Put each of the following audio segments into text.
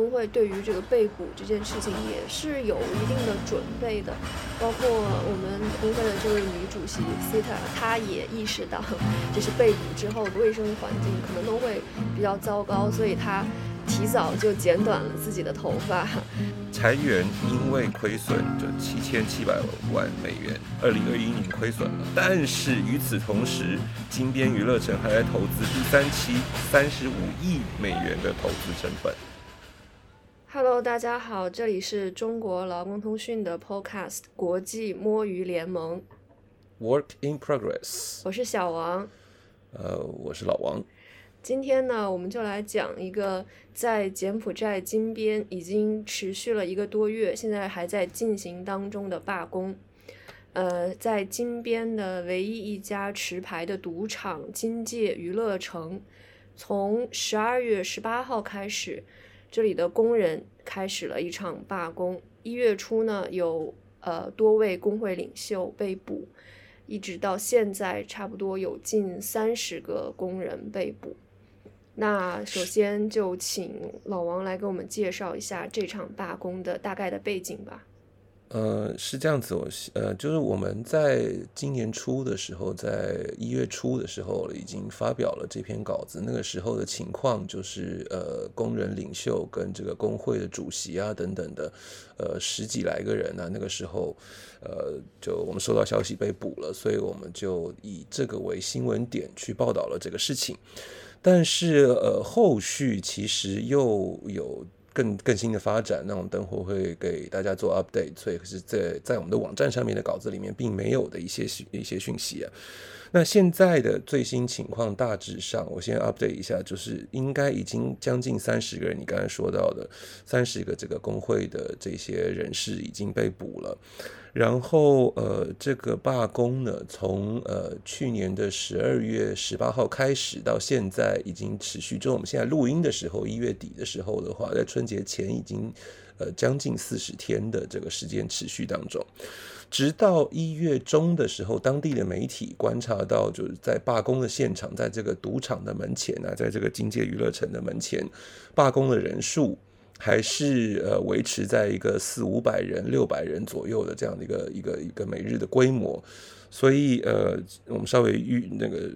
工会对于这个被捕这件事情也是有一定的准备的，包括我们工会的这位女主席 Sita，她也意识到，就是被捕之后卫生环境可能都会比较糟糕，所以她。提早就剪短了自己的头发。裁员因为亏损就七千七百万美元，二零二一年亏损了。但是与此同时，金边娱乐城还在投资第三期三十五亿美元的投资成本。Hello，大家好，这里是中国劳工通讯的 Podcast 国际摸鱼联盟。Work in progress。我是小王。呃，我是老王。今天呢，我们就来讲一个在柬埔寨金边已经持续了一个多月，现在还在进行当中的罢工。呃，在金边的唯一一家持牌的赌场金界娱乐城，从十二月十八号开始，这里的工人开始了一场罢工。一月初呢，有呃多位工会领袖被捕，一直到现在，差不多有近三十个工人被捕。那首先就请老王来给我们介绍一下这场罢工的大概的背景吧。呃，是这样子，我呃，就是我们在今年初的时候，在一月初的时候已经发表了这篇稿子。那个时候的情况就是，呃，工人领袖跟这个工会的主席啊等等的，呃，十几来个人呢，那个时候，呃，就我们收到消息被捕了，所以我们就以这个为新闻点去报道了这个事情。但是，呃，后续其实又有更更新的发展，那我们等会会给大家做 update。所以，是，在在我们的网站上面的稿子里面，并没有的一些一些讯息啊。那现在的最新情况大致上，我先 update 一下，就是应该已经将近三十个人，你刚才说到的三十个这个工会的这些人士已经被捕了。然后，呃，这个罢工呢，从呃去年的十二月十八号开始到现在，已经持续。就我们现在录音的时候，一月底的时候的话，在春节前已经呃将近四十天的这个时间持续当中。直到一月中的时候，当地的媒体观察到，就是在罢工的现场，在这个赌场的门前啊，在这个金界娱乐城的门前，罢工的人数还是呃维持在一个四五百人、六百人左右的这样的一个一个一个每日的规模。所以呃，我们稍微预那个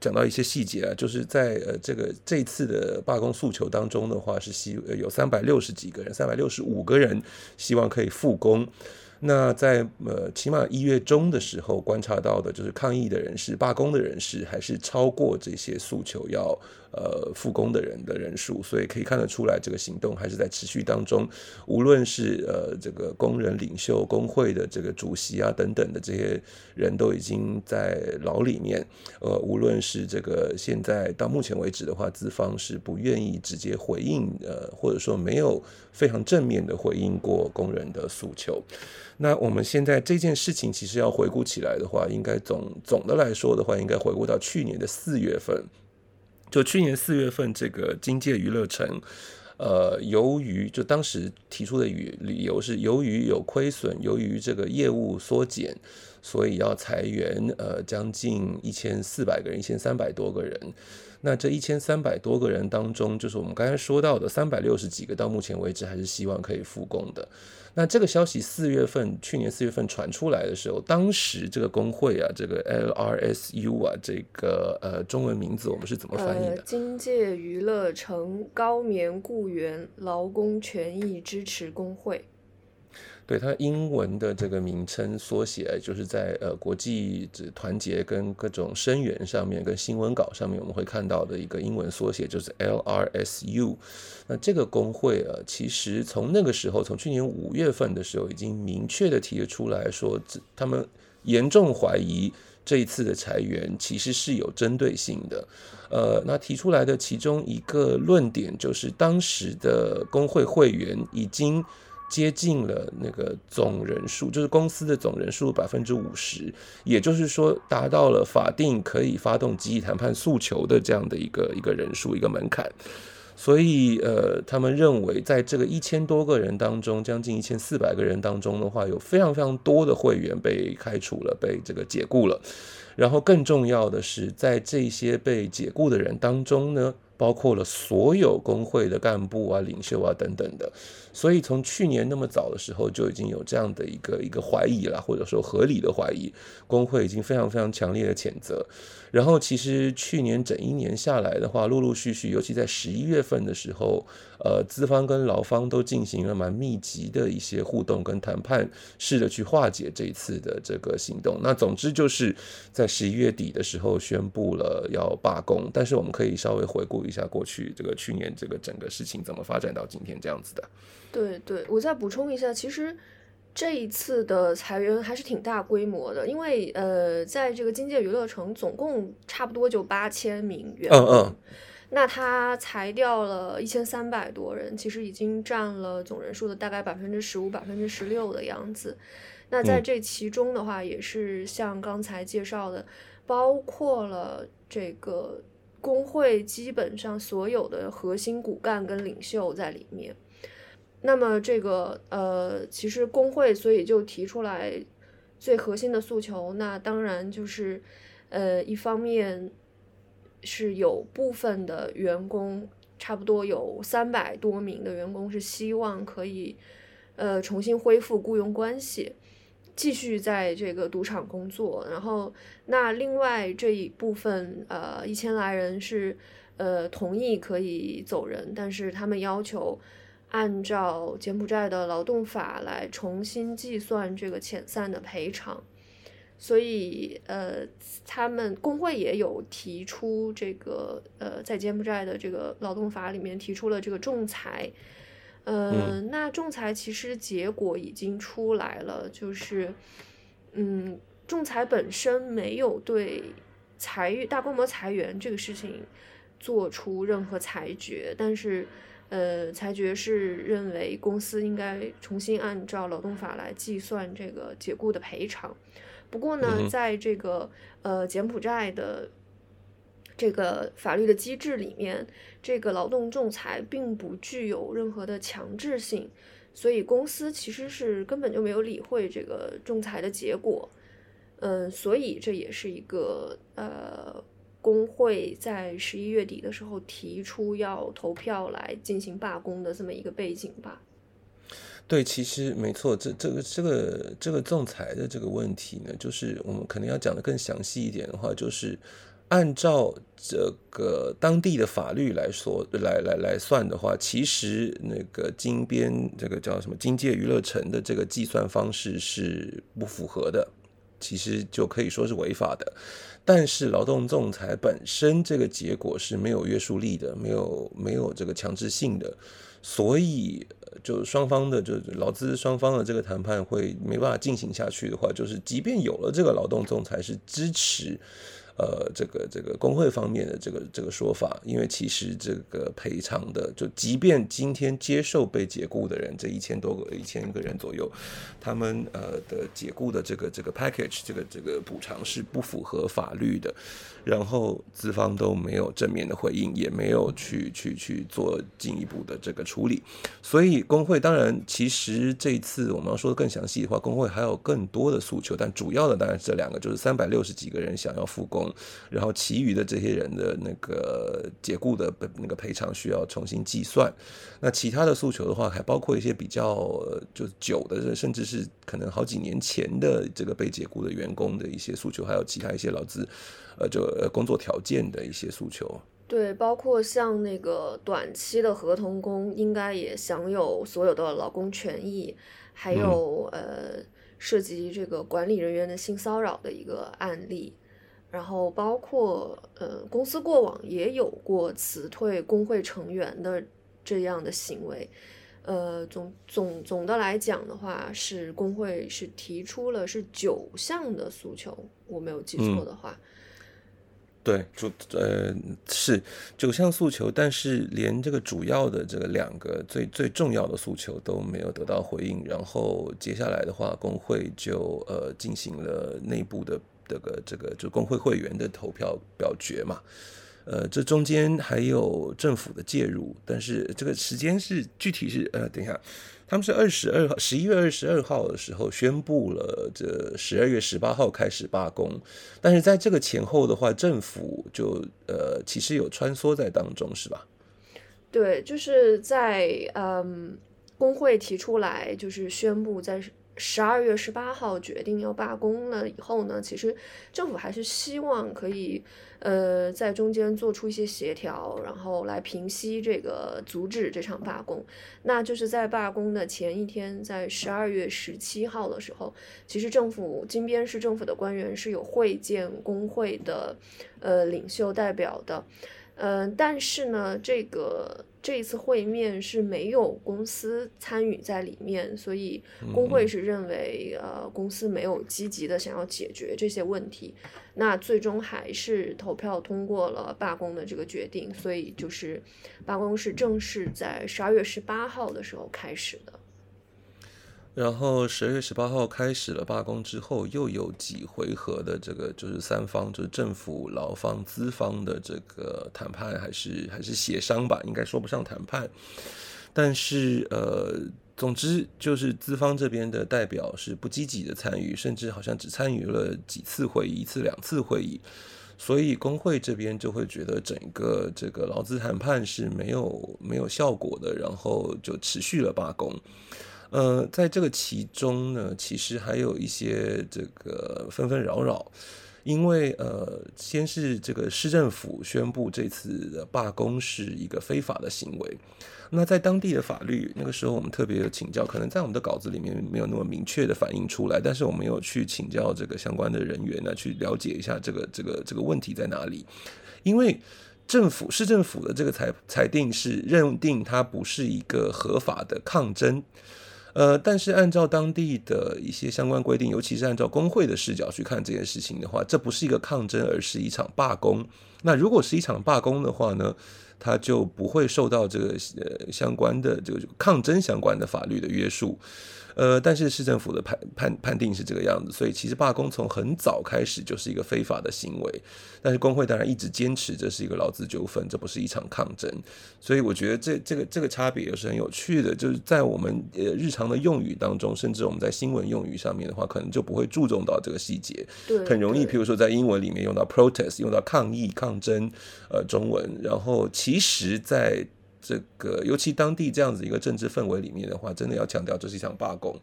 讲到一些细节啊，就是在呃这个这次的罢工诉求当中的话，是希有三百六十几个人，三百六十五个人希望可以复工。那在呃，起码一月中的时候观察到的，就是抗议的人士、罢工的人士，还是超过这些诉求要。呃，复工的人的人数，所以可以看得出来，这个行动还是在持续当中。无论是呃这个工人领袖、工会的这个主席啊等等的这些人都已经在牢里面。呃，无论是这个现在到目前为止的话，资方是不愿意直接回应，呃，或者说没有非常正面的回应过工人的诉求。那我们现在这件事情其实要回顾起来的话，应该总总的来说的话，应该回顾到去年的四月份。就去年四月份，这个金界娱乐城，呃，由于就当时提出的理理由是，由于有亏损，由于这个业务缩减，所以要裁员，呃，将近一千四百个人，一千三百多个人。那这一千三百多个人当中，就是我们刚才说到的三百六十几个，到目前为止还是希望可以复工的。那这个消息四月份，去年四月份传出来的时候，当时这个工会啊，这个 LRSU 啊，这个呃中文名字我们是怎么翻译的？金界娱乐城高棉雇员劳工权益支持工会。对它英文的这个名称缩写，就是在呃国际团结跟各种声援上面，跟新闻稿上面我们会看到的一个英文缩写，就是 LRSU。那这个工会啊，其实从那个时候，从去年五月份的时候，已经明确的提出来说，他们严重怀疑这一次的裁员其实是有针对性的。呃，那提出来的其中一个论点就是，当时的工会会员已经。接近了那个总人数，就是公司的总人数百分之五十，也就是说达到了法定可以发动集体谈判诉求的这样的一个一个人数一个门槛。所以呃，他们认为在这个一千多个人当中，将近一千四百个人当中的话，有非常非常多的会员被开除了，被这个解雇了。然后更重要的是，在这些被解雇的人当中呢。包括了所有工会的干部啊、领袖啊等等的。所以从去年那么早的时候就已经有这样的一个一个怀疑了，或者说合理的怀疑，工会已经非常非常强烈的谴责。然后其实去年整一年下来的话，陆陆续续，尤其在十一月份的时候，呃，资方跟劳方都进行了蛮密集的一些互动跟谈判，试着去化解这一次的这个行动。那总之就是在十一月底的时候宣布了要罢工。但是我们可以稍微回顾一下过去这个去年这个整个事情怎么发展到今天这样子的。对对，我再补充一下，其实。这一次的裁员还是挺大规模的，因为呃，在这个金界娱乐城，总共差不多就八千名员工，那他裁掉了一千三百多人，其实已经占了总人数的大概百分之十五、百分之十六的样子。那在这其中的话，也是像刚才介绍的，包括了这个工会基本上所有的核心骨干跟领袖在里面。那么这个呃，其实工会所以就提出来最核心的诉求，那当然就是呃，一方面是有部分的员工，差不多有三百多名的员工是希望可以呃重新恢复雇佣关系，继续在这个赌场工作。然后那另外这一部分呃一千来人是呃同意可以走人，但是他们要求。按照柬埔寨的劳动法来重新计算这个遣散的赔偿，所以呃，他们工会也有提出这个呃，在柬埔寨的这个劳动法里面提出了这个仲裁，呃，那仲裁其实结果已经出来了，就是嗯，仲裁本身没有对裁大规模裁员这个事情做出任何裁决，但是。呃，裁决是认为公司应该重新按照劳动法来计算这个解雇的赔偿。不过呢，在这个呃柬埔寨的这个法律的机制里面，这个劳动仲裁并不具有任何的强制性，所以公司其实是根本就没有理会这个仲裁的结果。嗯，所以这也是一个呃。工会在十一月底的时候提出要投票来进行罢工的这么一个背景吧？对，其实没错，这这个这个这个仲裁的这个问题呢，就是我们可能要讲的更详细一点的话，就是按照这个当地的法律来说，来来来算的话，其实那个金边这个叫什么金界娱乐城的这个计算方式是不符合的，其实就可以说是违法的。但是劳动仲裁本身这个结果是没有约束力的，没有没有这个强制性的，所以就双方的就劳资双方的这个谈判会没办法进行下去的话，就是即便有了这个劳动仲裁是支持。呃，这个这个工会方面的这个这个说法，因为其实这个赔偿的，就即便今天接受被解雇的人，这一千多个一千个人左右，他们呃的解雇的这个这个 package，这个这个补偿是不符合法律的，然后资方都没有正面的回应，也没有去去去做进一步的这个处理，所以工会当然其实这一次我们要说的更详细的话，工会还有更多的诉求，但主要的当然是这两个，就是三百六十几个人想要复工。然后，其余的这些人的那个解雇的那个赔偿需要重新计算。那其他的诉求的话，还包括一些比较就久的，甚至是可能好几年前的这个被解雇的员工的一些诉求，还有其他一些劳资呃就工作条件的一些诉求。对，包括像那个短期的合同工，应该也享有所有的劳工权益，还有呃涉及这个管理人员的性骚扰的一个案例。然后包括呃，公司过往也有过辞退工会成员的这样的行为，呃，总总总的来讲的话，是工会是提出了是九项的诉求，我没有记错的话，对，主呃是九项诉求，但是连这个主要的这个两个最最重要的诉求都没有得到回应，然后接下来的话，工会就呃进行了内部的。这个这个就工会会员的投票表决嘛，呃，这中间还有政府的介入，但是这个时间是具体是呃，等一下，他们是二十二号，十一月二十二号的时候宣布了，这十二月十八号开始罢工，但是在这个前后的话，政府就呃，其实有穿梭在当中，是吧？对，就是在嗯，工会提出来，就是宣布在。十二月十八号决定要罢工了以后呢，其实政府还是希望可以，呃，在中间做出一些协调，然后来平息这个阻止这场罢工。那就是在罢工的前一天，在十二月十七号的时候，其实政府金边市政府的官员是有会见工会的，呃，领袖代表的。嗯，但是呢，这个这一次会面是没有公司参与在里面，所以工会是认为，呃，公司没有积极的想要解决这些问题，那最终还是投票通过了罢工的这个决定，所以就是罢工是正式在十二月十八号的时候开始的。然后十二月十八号开始了罢工之后，又有几回合的这个就是三方，就是政府、劳方、资方的这个谈判，还是还是协商吧，应该说不上谈判。但是呃，总之就是资方这边的代表是不积极的参与，甚至好像只参与了几次会议，一次两次会议，所以工会这边就会觉得整个这个劳资谈判是没有没有效果的，然后就持续了罢工。呃，在这个其中呢，其实还有一些这个纷纷扰扰，因为呃，先是这个市政府宣布这次的罢工是一个非法的行为，那在当地的法律，那个时候我们特别有请教，可能在我们的稿子里面没有那么明确的反映出来，但是我们有去请教这个相关的人员呢，去了解一下这个这个这个问题在哪里，因为政府市政府的这个裁裁定是认定它不是一个合法的抗争。呃，但是按照当地的一些相关规定，尤其是按照工会的视角去看这件事情的话，这不是一个抗争，而是一场罢工。那如果是一场罢工的话呢，它就不会受到这个呃相关的这个抗争相关的法律的约束。呃，但是市政府的判判判定是这个样子，所以其实罢工从很早开始就是一个非法的行为。但是工会当然一直坚持这是一个劳资纠纷，这不是一场抗争。所以我觉得这这个这个差别也是很有趣的，就是在我们呃日常的用语当中，甚至我们在新闻用语上面的话，可能就不会注重到这个细节。对，很容易，譬如说在英文里面用到 protest，用到抗议、抗争，呃，中文，然后其实在。这个尤其当地这样子一个政治氛围里面的话，真的要强调这是一场罢工，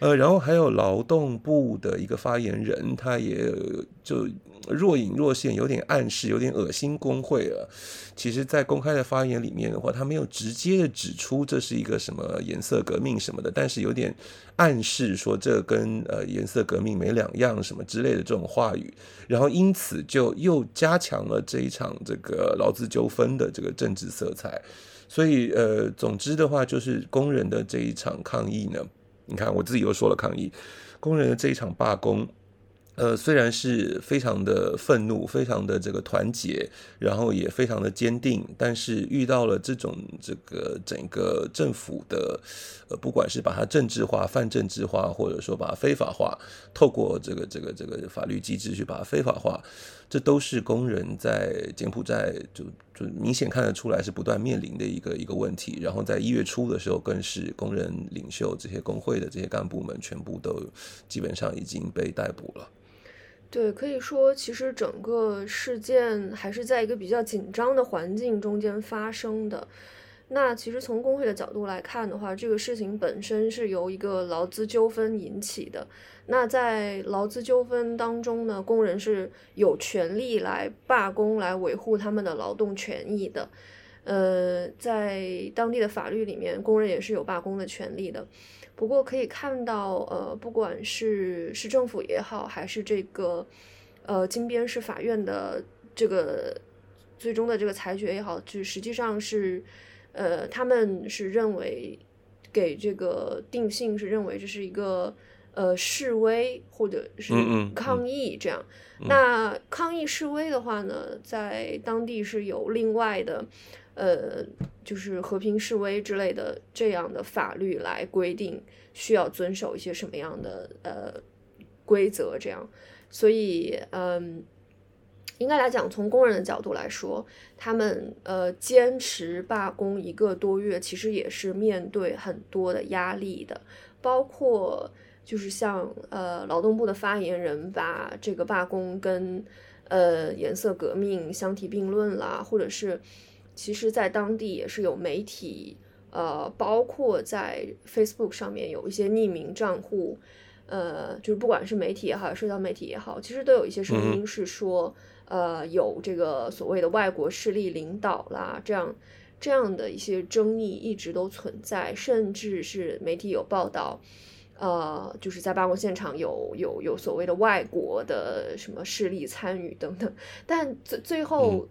呃，然后还有劳动部的一个发言人，他也就若隐若现，有点暗示，有点恶心工会了。其实，在公开的发言里面的话，他没有直接的指出这是一个什么颜色革命什么的，但是有点暗示说这跟呃颜色革命没两样什么之类的这种话语，然后因此就又加强了这一场这个劳资纠纷的这个政治色彩。所以，呃，总之的话，就是工人的这一场抗议呢，你看我自己又说了抗议，工人的这一场罢工。呃，虽然是非常的愤怒，非常的这个团结，然后也非常的坚定，但是遇到了这种这个整个政府的，呃，不管是把它政治化、泛政治化，或者说把它非法化，透过这个这个这个法律机制去把它非法化，这都是工人在柬埔寨就就明显看得出来是不断面临的一个一个问题。然后在一月初的时候，更是工人领袖这些工会的这些干部们全部都基本上已经被逮捕了。对，可以说，其实整个事件还是在一个比较紧张的环境中间发生的。那其实从工会的角度来看的话，这个事情本身是由一个劳资纠纷引起的。那在劳资纠纷当中呢，工人是有权利来罢工，来维护他们的劳动权益的。呃，在当地的法律里面，工人也是有罢工的权利的。不过可以看到，呃，不管是市政府也好，还是这个，呃，金边市法院的这个最终的这个裁决也好，就实际上是，呃，他们是认为给这个定性是认为这是一个呃示威或者是抗议这样。那抗议示威的话呢，在当地是有另外的。呃，就是和平示威之类的这样的法律来规定需要遵守一些什么样的呃规则，这样，所以嗯，应该来讲，从工人的角度来说，他们呃坚持罢工一个多月，其实也是面对很多的压力的，包括就是像呃劳动部的发言人把这个罢工跟呃颜色革命相提并论啦，或者是其实在当地也是有媒体呃，包括在 Facebook 上面有一些匿名账户，呃，就是不管是媒体也好，社交媒体也好，其实都有一些声音是说。呃，有这个所谓的外国势力领导啦，这样这样的一些争议一直都存在，甚至是媒体有报道，呃，就是在罢工现场有有有所谓的外国的什么势力参与等等，但最最后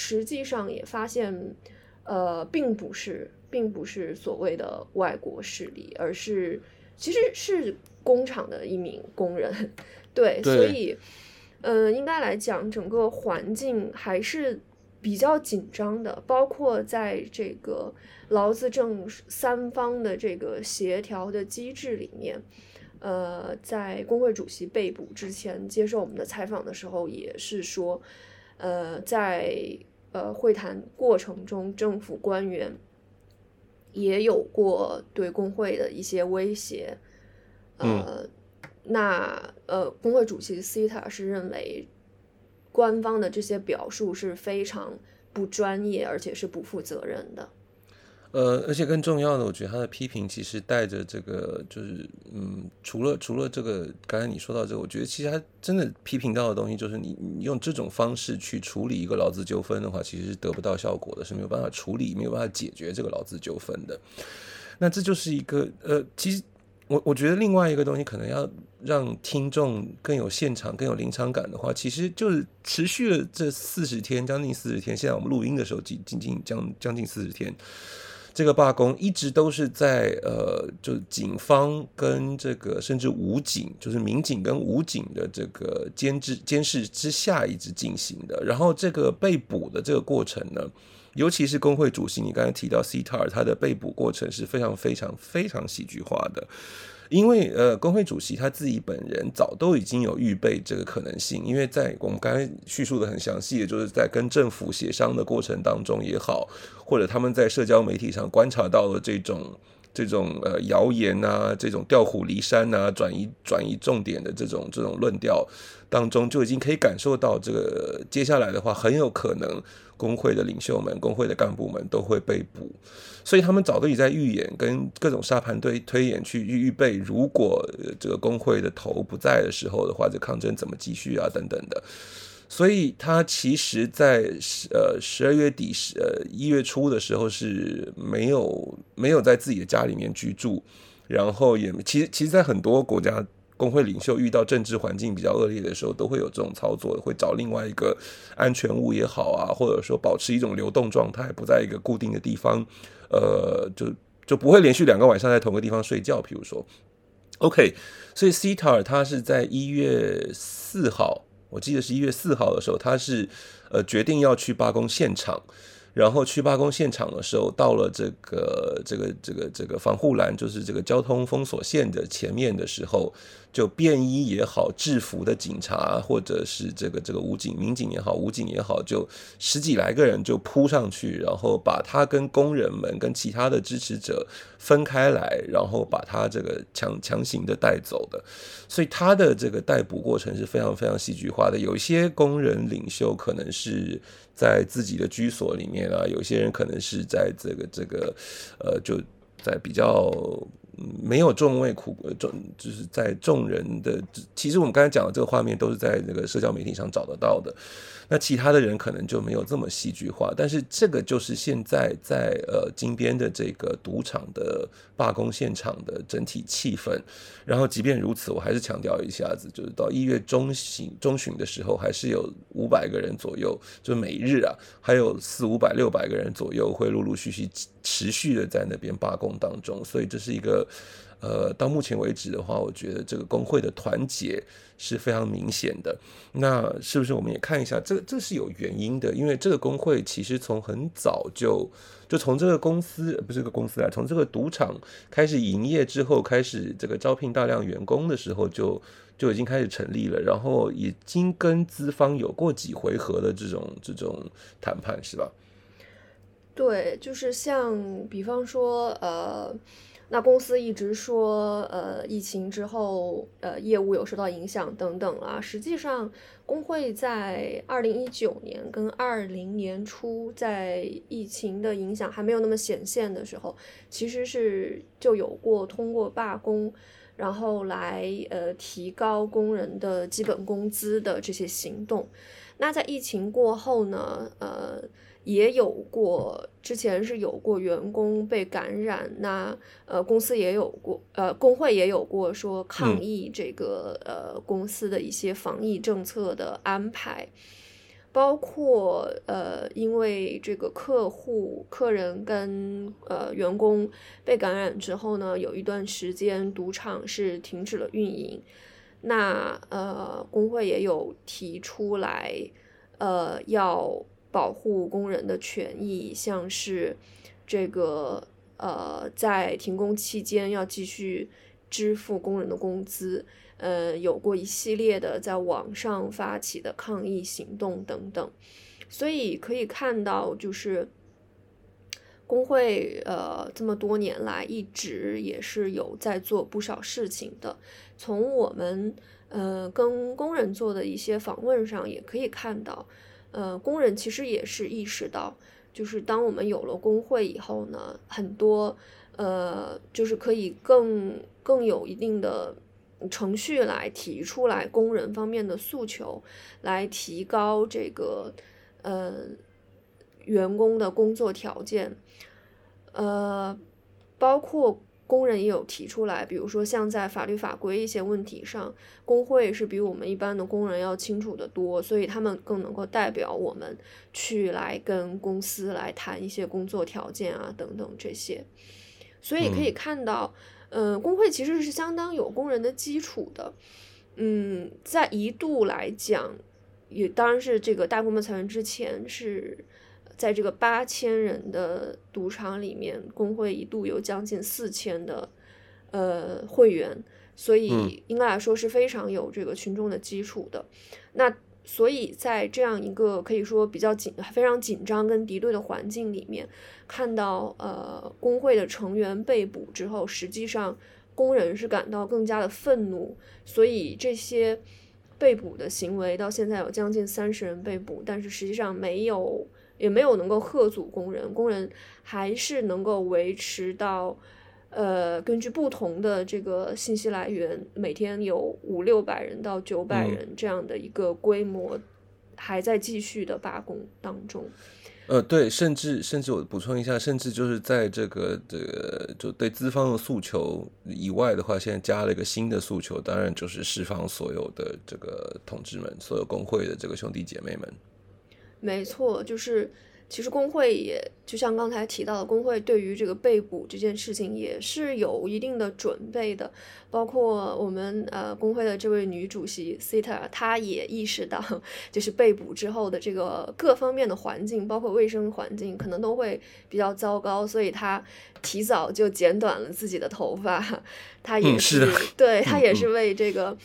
实际上也发现，呃，并不是并不是所谓的外国势力，而是其实是工厂的一名工人，对，所以。嗯，应该来讲，整个环境还是比较紧张的，包括在这个劳资政三方的这个协调的机制里面。呃，在工会主席被捕之前接受我们的采访的时候，也是说，呃，在呃会谈过程中，政府官员也有过对工会的一些威胁，呃。那呃，工会主席 c 塔是认为官方的这些表述是非常不专业，而且是不负责任的。呃，而且更重要的，我觉得他的批评其实带着这个，就是嗯，除了除了这个，刚才你说到这个，我觉得其实他真的批评到的东西，就是你你用这种方式去处理一个劳资纠纷的话，其实是得不到效果的，是没有办法处理，没有办法解决这个劳资纠纷的。那这就是一个呃，其实。我我觉得另外一个东西可能要让听众更有现场、更有临场感的话，其实就是持续了这四十天，将近四十天。现在我们录音的时候，仅仅仅将将近四十天，这个罢工一直都是在呃，就警方跟这个甚至武警，就是民警跟武警的这个监制监视之下一直进行的。然后这个被捕的这个过程呢？尤其是工会主席，你刚才提到 C 塔尔，他的被捕过程是非常非常非常戏剧化的，因为呃，工会主席他自己本人早都已经有预备这个可能性，因为在我们刚才叙述的很详细也，就是在跟政府协商的过程当中也好，或者他们在社交媒体上观察到了这种这种呃谣言啊，这种调虎离山啊，转移转移重点的这种这种论调当中，就已经可以感受到这个接下来的话很有可能。工会的领袖们、工会的干部们都会被捕，所以他们早都已在预演，跟各种沙盘推推演去预预备，如果这个工会的头不在的时候的话，这抗争怎么继续啊？等等的。所以他其实，在十呃十二月底、十呃一月初的时候是没有没有在自己的家里面居住，然后也其实其实，在很多国家。工会领袖遇到政治环境比较恶劣的时候，都会有这种操作，会找另外一个安全屋也好啊，或者说保持一种流动状态，不在一个固定的地方，呃，就就不会连续两个晚上在同个地方睡觉。比如说，OK，所以 C 塔尔他是在一月四号，我记得是一月四号的时候，他是呃决定要去罢工现场。然后去罢工现场的时候，到了这个这个这个这个防护栏，就是这个交通封锁线的前面的时候，就便衣也好，制服的警察或者是这个这个武警、民警也好，武警也好，就十几来个人就扑上去，然后把他跟工人们跟其他的支持者分开来，然后把他这个强强行的带走的。所以他的这个逮捕过程是非常非常戏剧化的。有一些工人领袖可能是。在自己的居所里面啊，有些人可能是在这个这个，呃，就在比较没有众位苦众，就是在众人的。其实我们刚才讲的这个画面，都是在那个社交媒体上找得到的。那其他的人可能就没有这么戏剧化，但是这个就是现在在呃金边的这个赌场的罢工现场的整体气氛。然后即便如此，我还是强调一下子，就是到一月中旬中旬的时候，还是有五百个人左右，就每日啊，还有四五百六百个人左右会陆陆续续持续的在那边罢工当中。所以这是一个呃，到目前为止的话，我觉得这个工会的团结是非常明显的。那是不是我们也看一下，这这是有原因的？因为这个工会其实从很早就就从这个公司不是这个公司来，从这个赌场开始营业之后，开始这个招聘大量员工的时候，就就已经开始成立了，然后已经跟资方有过几回合的这种这种谈判，是吧？对，就是像比方说，呃。那公司一直说，呃，疫情之后，呃，业务有受到影响等等啊。实际上，工会在二零一九年跟二零年初，在疫情的影响还没有那么显现的时候，其实是就有过通过罢工，然后来呃提高工人的基本工资的这些行动。那在疫情过后呢，呃。也有过，之前是有过员工被感染，那呃公司也有过，呃工会也有过说抗议这个呃公司的一些防疫政策的安排，包括呃因为这个客户、客人跟呃员工被感染之后呢，有一段时间赌场是停止了运营，那呃工会也有提出来，呃要。保护工人的权益，像是这个呃，在停工期间要继续支付工人的工资，呃，有过一系列的在网上发起的抗议行动等等，所以可以看到，就是工会呃这么多年来一直也是有在做不少事情的。从我们呃跟工人做的一些访问上也可以看到。呃，工人其实也是意识到，就是当我们有了工会以后呢，很多呃，就是可以更更有一定的程序来提出来工人方面的诉求，来提高这个呃员工的工作条件，呃，包括。工人也有提出来，比如说像在法律法规一些问题上，工会是比我们一般的工人要清楚的多，所以他们更能够代表我们去来跟公司来谈一些工作条件啊等等这些。所以可以看到，呃，工会其实是相当有工人的基础的。嗯，在一度来讲，也当然是这个大规模裁员之前是。在这个八千人的赌场里面，工会一度有将近四千的呃会员，所以应该来说是非常有这个群众的基础的。那所以在这样一个可以说比较紧、非常紧张跟敌对的环境里面，看到呃工会的成员被捕之后，实际上工人是感到更加的愤怒。所以这些被捕的行为到现在有将近三十人被捕，但是实际上没有。也没有能够贺阻工人，工人还是能够维持到，呃，根据不同的这个信息来源，每天有五六百人到九百人这样的一个规模，还在继续的罢工当中。呃，对，甚至甚至我补充一下，甚至就是在这个这个就对资方的诉求以外的话，现在加了一个新的诉求，当然就是释放所有的这个同志们，所有工会的这个兄弟姐妹们。没错，就是其实工会也就像刚才提到的，工会对于这个被捕这件事情也是有一定的准备的。包括我们呃工会的这位女主席 Sita，她也意识到，就是被捕之后的这个各方面的环境，包括卫生环境，可能都会比较糟糕，所以她提早就剪短了自己的头发。她也是，对 她也是为这个。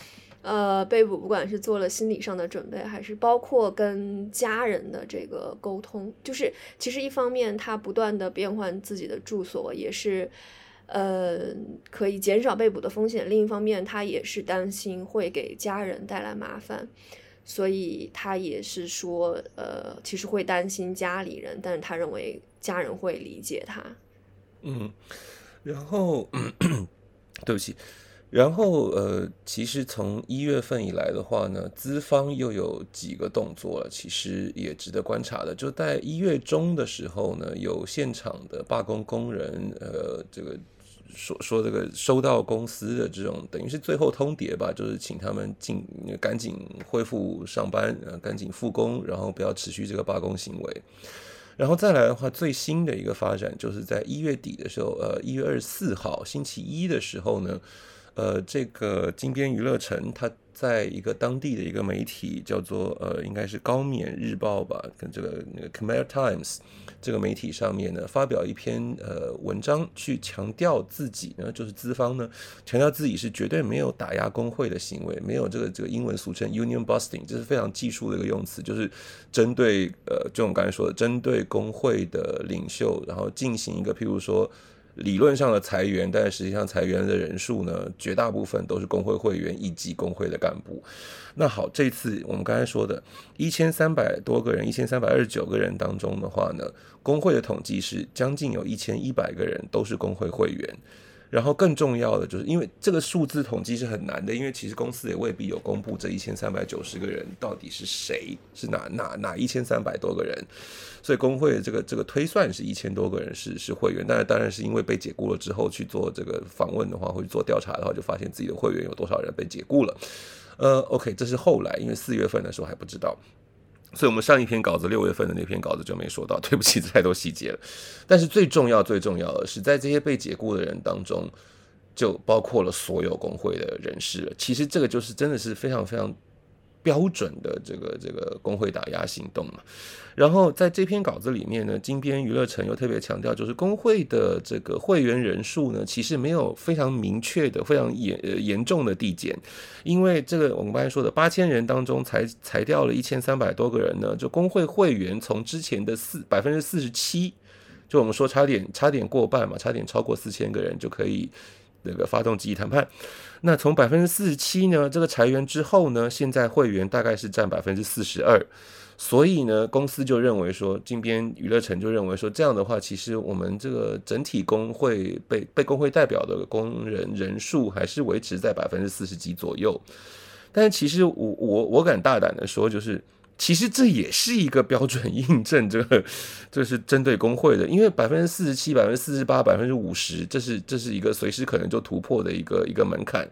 呃，被捕不管是做了心理上的准备，还是包括跟家人的这个沟通，就是其实一方面他不断的变换自己的住所，也是呃可以减少被捕的风险；另一方面，他也是担心会给家人带来麻烦，所以他也是说，呃，其实会担心家里人，但是他认为家人会理解他。嗯，然后 对不起。然后，呃，其实从一月份以来的话呢，资方又有几个动作了，其实也值得观察的。就在一月中的时候呢，有现场的罢工工人，呃，这个说说这个收到公司的这种等于是最后通牒吧，就是请他们尽赶紧恢复上班，呃，赶紧复工，然后不要持续这个罢工行为。然后再来的话，最新的一个发展就是在一月底的时候，呃，一月二十四号星期一的时候呢，呃，这个金边娱乐城它在一个当地的一个媒体叫做呃，应该是高冕日报吧，跟这个那个 Khmer Times。这个媒体上面呢，发表一篇呃文章，去强调自己呢，就是资方呢，强调自己是绝对没有打压工会的行为，没有这个这个英文俗称 union busting，这是非常技术的一个用词，就是针对呃，就我们刚才说的，针对工会的领袖，然后进行一个譬如说。理论上的裁员，但实际上裁员的人数呢，绝大部分都是工会会员以及工会的干部。那好，这次我们刚才说的一千三百多个人，一千三百二十九个人当中的话呢，工会的统计是将近有一千一百个人都是工会会员。然后更重要的就是，因为这个数字统计是很难的，因为其实公司也未必有公布这一千三百九十个人到底是谁，是哪哪哪一千三百多个人。所以工会这个这个推算是一千多个人是是会员，但是当然是因为被解雇了之后去做这个访问的话，或者做调查的话，就发现自己的会员有多少人被解雇了。呃，OK，这是后来，因为四月份的时候还不知道。所以，我们上一篇稿子六月份的那篇稿子就没说到，对不起，太多细节了。但是最重要、最重要的是，在这些被解雇的人当中，就包括了所有工会的人士。其实，这个就是真的是非常非常。标准的这个这个工会打压行动嘛，然后在这篇稿子里面呢，金边娱乐城又特别强调，就是工会的这个会员人数呢，其实没有非常明确的、非常严严重的递减，因为这个我们刚才说的八千人当中，裁裁掉了一千三百多个人呢，就工会会员从之前的四百分之四十七，就我们说差点差点过半嘛，差点超过四千个人就可以。那个发动集体谈判，那从百分之四十七呢，这个裁员之后呢，现在会员大概是占百分之四十二，所以呢，公司就认为说，金边娱乐城就认为说，这样的话，其实我们这个整体工会被被工会代表的工人人数还是维持在百分之四十几左右，但是其实我我我敢大胆的说，就是。其实这也是一个标准印证，这个 这是针对工会的，因为百分之四十七、百分之四十八、百分之五十，这是这是一个随时可能就突破的一个一个门槛。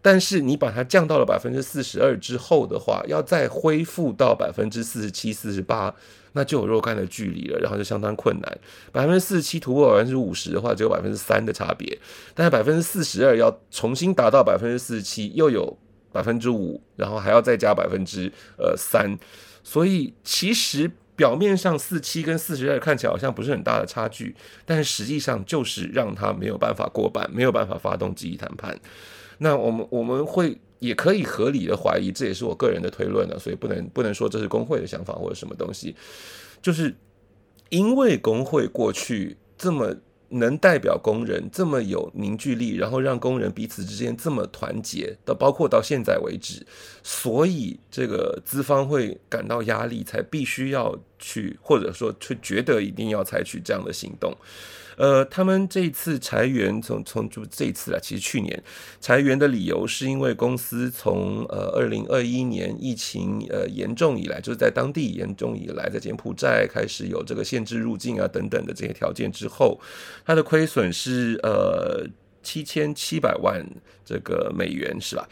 但是你把它降到了百分之四十二之后的话，要再恢复到百分之四十七、四十八，那就有若干的距离了，然后就相当困难。百分之四十七突破百分之五十的话，只有百分之三的差别，但是百分之四十二要重新达到百分之四十七，又有。百分之五，然后还要再加百分之呃三，所以其实表面上四七跟四十二看起来好像不是很大的差距，但是实际上就是让他没有办法过半，没有办法发动集体谈判。那我们我们会也可以合理的怀疑，这也是我个人的推论了，所以不能不能说这是工会的想法或者什么东西，就是因为工会过去这么。能代表工人这么有凝聚力，然后让工人彼此之间这么团结的，包括到现在为止，所以这个资方会感到压力，才必须要去，或者说去觉得一定要采取这样的行动。呃，他们这次裁员，从从就这次啊，其实去年裁员的理由是因为公司从呃二零二一年疫情呃严重以来，就是在当地严重以来，在柬埔寨开始有这个限制入境啊等等的这些条件之后，它的亏损是呃七千七百万这个美元是吧？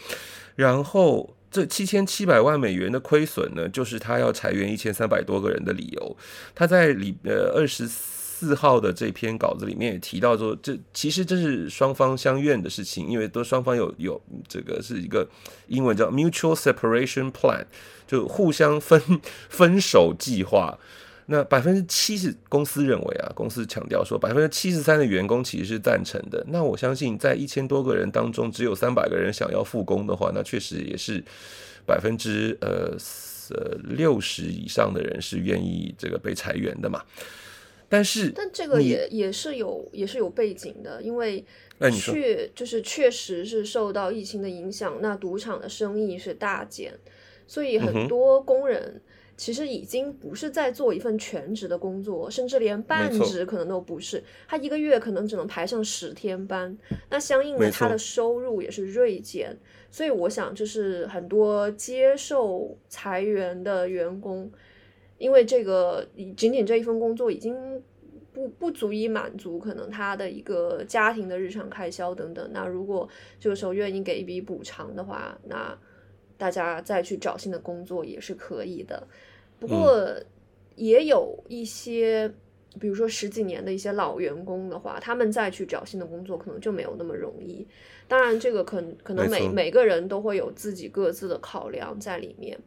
然后这七千七百万美元的亏损呢，就是他要裁员一千三百多个人的理由。他在里呃二十四。号的这篇稿子里面也提到说，这其实这是双方相愿的事情，因为都双方有有这个是一个英文叫 mutual separation plan，就互相分 分手计划。那百分之七十公司认为啊，公司强调说百分之七十三的员工其实是赞成的。那我相信在一千多个人当中，只有三百个人想要复工的话，那确实也是百分之呃呃六十以上的人是愿意这个被裁员的嘛。但是，但这个也也是有也是有背景的，因为确就是确实是受到疫情的影响，那赌场的生意是大减，所以很多工人其实已经不是在做一份全职的工作，甚至连半职可能都不是，他一个月可能只能排上十天班，那相应的他的收入也是锐减，所以我想就是很多接受裁员的员工。因为这个仅仅这一份工作已经不不足以满足可能他的一个家庭的日常开销等等。那如果这个时候愿意给一笔补偿的话，那大家再去找新的工作也是可以的。不过也有一些，比如说十几年的一些老员工的话，他们再去找新的工作，可能就没有那么容易。当然，这个可可能每每个人都会有自己各自的考量在里面。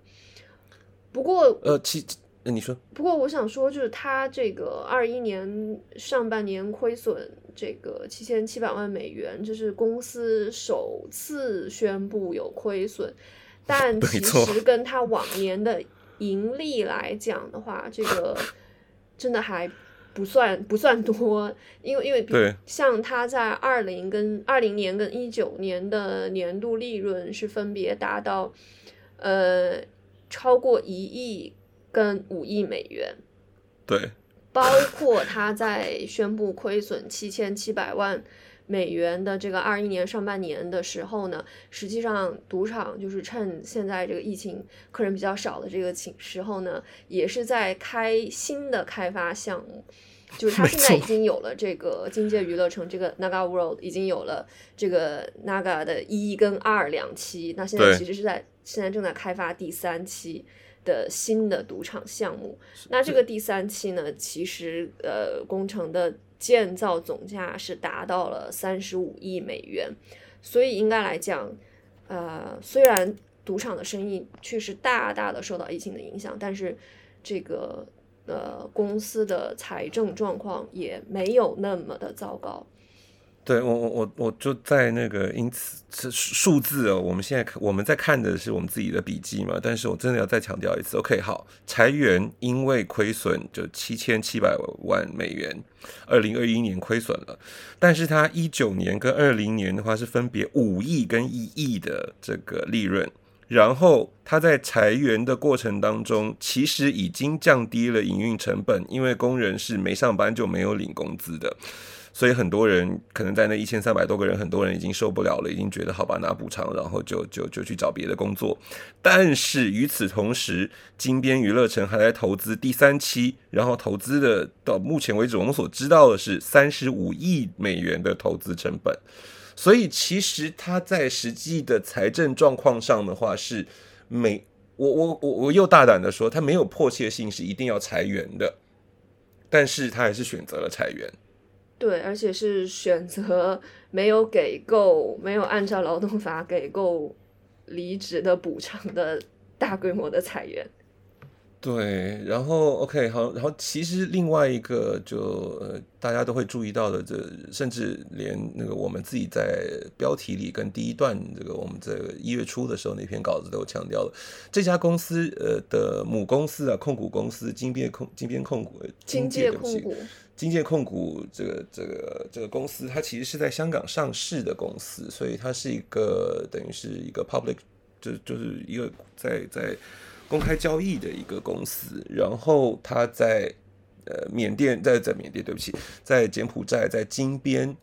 不过，呃，其你说，不过我想说，就是他这个二一年上半年亏损这个七千七百万美元，这是公司首次宣布有亏损，但 其实跟他往年的盈利来讲的话，这个真的还不算不算多，因为因为对，像他在二零跟二零年跟一九年的年度利润是分别达到呃超过一亿。跟五亿美元，对，包括他在宣布亏损七千七百万美元的这个二一年上半年的时候呢，实际上赌场就是趁现在这个疫情客人比较少的这个情时候呢，也是在开新的开发项目，就是他现在已经有了这个金界娱乐城这个 Naga World 已经有了这个 Naga 的一跟二两期，那现在其实是在现在正在开发第三期。的新的赌场项目，那这个第三期呢，其实呃工程的建造总价是达到了三十五亿美元，所以应该来讲，呃虽然赌场的生意确实大大的受到疫情的影响，但是这个呃公司的财政状况也没有那么的糟糕。对我我我我就在那个因此这数字哦，我们现在我们在看的是我们自己的笔记嘛，但是我真的要再强调一次，OK，好，裁员因为亏损就七千七百万美元，二零二一年亏损了，但是它一九年跟二零年的话是分别五亿跟一亿的这个利润，然后它在裁员的过程当中，其实已经降低了营运成本，因为工人是没上班就没有领工资的。所以很多人可能在那一千三百多个人，很多人已经受不了了，已经觉得好吧拿补偿，然后就就就去找别的工作。但是与此同时，金边娱乐城还在投资第三期，然后投资的到目前为止我们所知道的是三十五亿美元的投资成本。所以其实他在实际的财政状况上的话是没我我我我又大胆的说，他没有迫切性是一定要裁员的，但是他还是选择了裁员。对，而且是选择 没有给够、没有按照劳动法给够离职的补偿的大规模的裁员。对，然后 OK 好，然后其实另外一个就呃大家都会注意到的，这甚至连那个我们自己在标题里跟第一段这个我们在一月初的时候那篇稿子都有强调了，这家公司呃的母公司啊控股公司金边控金边控股金界控股。金界控股这个这个这个公司，它其实是在香港上市的公司，所以它是一个等于是一个 public，就就是一个在在公开交易的一个公司。然后它在呃缅甸，在在缅甸，对不起，在柬埔寨，在金边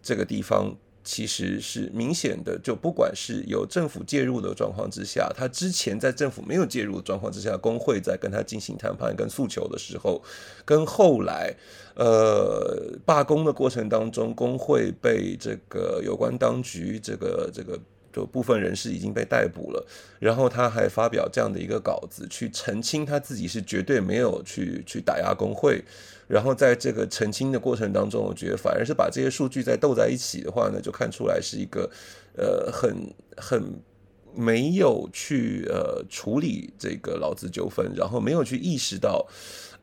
这个地方。其实是明显的，就不管是有政府介入的状况之下，他之前在政府没有介入的状况之下，工会在跟他进行谈判跟诉求的时候，跟后来呃罢工的过程当中，工会被这个有关当局这个这个。就部分人士已经被逮捕了，然后他还发表这样的一个稿子，去澄清他自己是绝对没有去去打压工会。然后在这个澄清的过程当中，我觉得反而是把这些数据再斗在一起的话呢，就看出来是一个呃很很没有去呃处理这个劳资纠纷，然后没有去意识到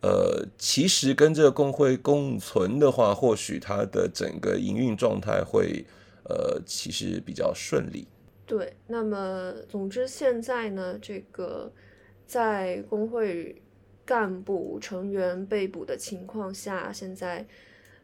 呃其实跟这个工会共存的话，或许它的整个营运状态会呃其实比较顺利。对，那么总之现在呢，这个在工会干部成员被捕的情况下，现在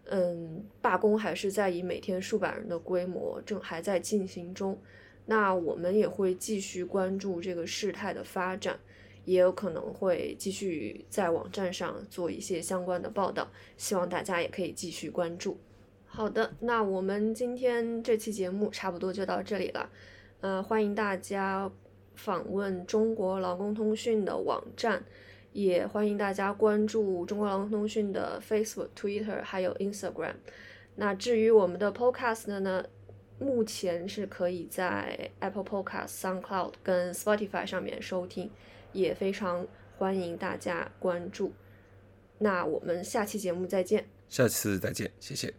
嗯，罢工还是在以每天数百人的规模正还在进行中。那我们也会继续关注这个事态的发展，也有可能会继续在网站上做一些相关的报道，希望大家也可以继续关注。好的，那我们今天这期节目差不多就到这里了。呃，欢迎大家访问中国劳工通讯的网站，也欢迎大家关注中国劳工通讯的 Facebook、Twitter 还有 Instagram。那至于我们的 Podcast 呢，目前是可以在 Apple Podcast、SoundCloud 跟 Spotify 上面收听，也非常欢迎大家关注。那我们下期节目再见。下次再见，谢谢。